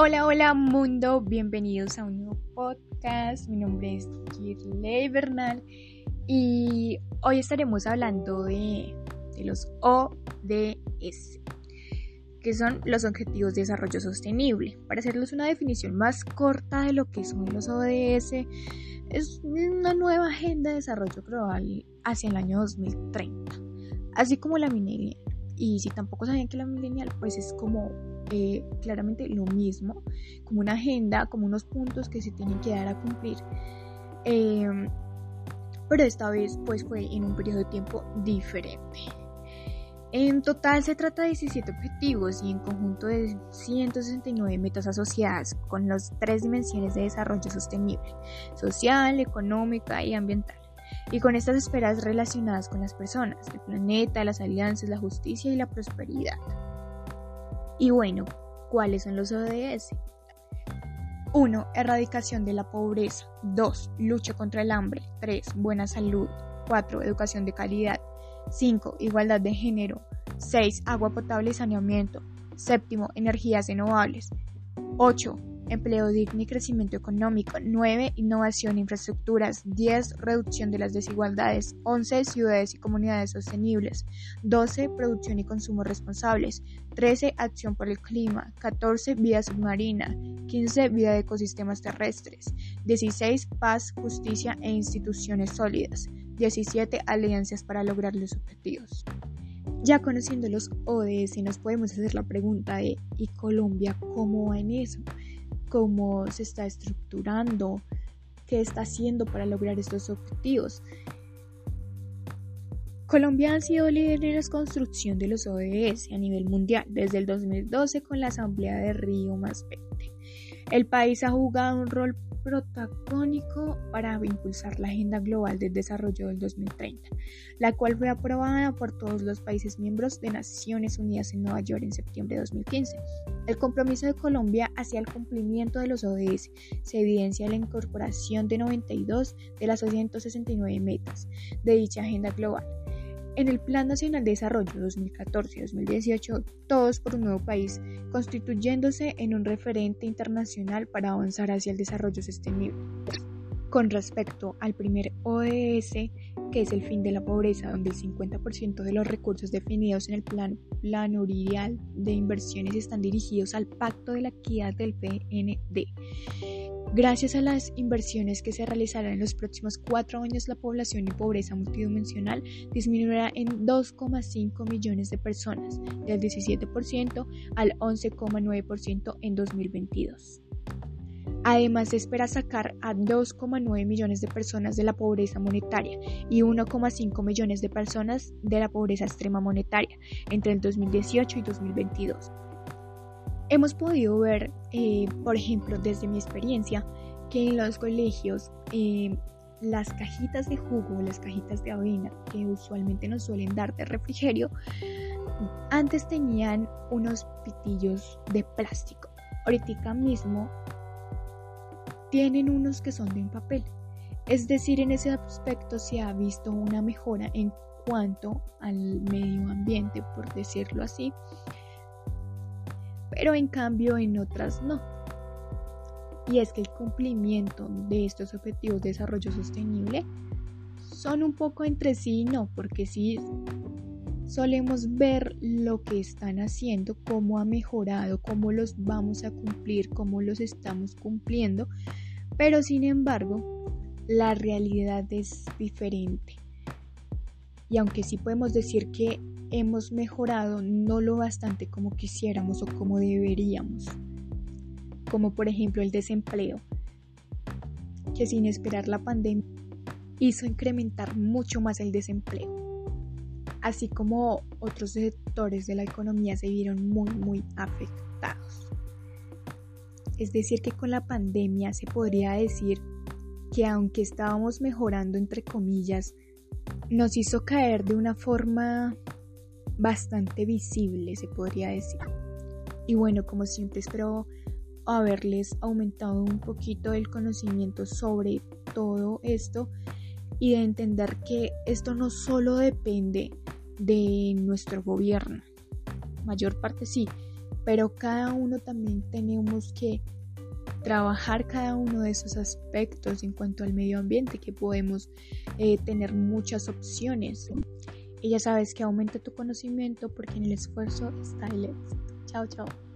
Hola, hola mundo, bienvenidos a un nuevo podcast. Mi nombre es Kirley Bernal y hoy estaremos hablando de, los ODS, que son los Objetivos de Desarrollo Sostenible. Para hacerles una definición más corta de lo que son los ODS, es una nueva agenda de desarrollo global hacia el año 2030, así como la minería. Y si tampoco sabían que la millennial, pues es como eh, claramente lo mismo, como una agenda, como unos puntos que se tienen que dar a cumplir. Em, pero esta vez pues fue en un periodo de tiempo diferente. En total se trata de 17 objetivos y en conjunto de 169 metas asociadas con las tres dimensiones de desarrollo sostenible, social, económica y ambiental y con estas esferas relacionadas con las personas, el planeta, las alianzas, la justicia y la prosperidad. Y bueno, ¿cuáles son los ODS? 1. Erradicación de la pobreza. 2. Lucha contra el hambre. 3. Buena salud. 4. Educación de calidad. 5. Igualdad de género. 6. Agua potable y saneamiento. 7. Energías renovables. 8 empleo digno y crecimiento económico, 9, innovación e infraestructuras, 10, reducción de las desigualdades, 11, ciudades y comunidades sostenibles, 12, producción y consumo responsables, 13, acción por el clima, 14, vida submarina, 15, vida de ecosistemas terrestres, 16, paz, justicia e instituciones sólidas, 17, alianzas para lograr los objetivos. Ya conociendo los ODS nos podemos hacer la pregunta de ¿y Colombia cómo va en eso? Cómo se está estructurando, qué está haciendo para lograr estos objetivos. Colombia ha sido líder en la construcción de los ODS a nivel mundial desde el 2012 con la Asamblea de Río más 20. El país ha jugado un rol protagónico para impulsar la Agenda Global de Desarrollo del 2030, la cual fue aprobada por todos los países miembros de Naciones Unidas en Nueva York en septiembre de 2015. El compromiso de Colombia hacia el cumplimiento de los ODS se evidencia en la incorporación de 92 de las 269 metas de dicha agenda global en el Plan Nacional de Desarrollo 2014-2018, Todos por un Nuevo País, constituyéndose en un referente internacional para avanzar hacia el desarrollo sostenible. Con respecto al primer ODS, que es el fin de la pobreza, donde el 50% de los recursos definidos en el plan plurianual de inversiones están dirigidos al Pacto de la Equidad del PND. Gracias a las inversiones que se realizarán en los próximos cuatro años, la población y pobreza multidimensional disminuirá en 2,5 millones de personas, del 17% al 11,9% en 2022. Además, espera sacar a 2,9 millones de personas de la pobreza monetaria y 1,5 millones de personas de la pobreza extrema monetaria entre el 2018 y 2022. Hemos podido ver, eh, por ejemplo, desde mi experiencia, que en los colegios eh, las cajitas de jugo, las cajitas de avena que usualmente nos suelen dar de refrigerio, antes tenían unos pitillos de plástico. Ahorita mismo tienen unos que son de papel. Es decir, en ese aspecto se ha visto una mejora en cuanto al medio ambiente, por decirlo así, pero en cambio en otras no. Y es que el cumplimiento de estos objetivos de desarrollo sostenible son un poco entre sí y no, porque sí solemos ver lo que están haciendo, cómo ha mejorado, cómo los vamos a cumplir, cómo los estamos cumpliendo, pero sin embargo la realidad es diferente. Y aunque sí podemos decir que hemos mejorado no lo bastante como quisiéramos o como deberíamos, como por ejemplo el desempleo, que sin esperar la pandemia hizo incrementar mucho más el desempleo, así como otros sectores de la economía se vieron muy muy afectados. Es decir, que con la pandemia se podría decir que aunque estábamos mejorando entre comillas, nos hizo caer de una forma bastante visible, se podría decir. Y bueno, como siempre espero haberles aumentado un poquito el conocimiento sobre todo esto y de entender que esto no solo depende de nuestro gobierno, mayor parte sí, pero cada uno también tenemos que trabajar cada uno de esos aspectos en cuanto al medio ambiente, que podemos eh, tener muchas opciones. Y ya sabes que aumenta tu conocimiento porque en el esfuerzo está el éxito. Chao, chao.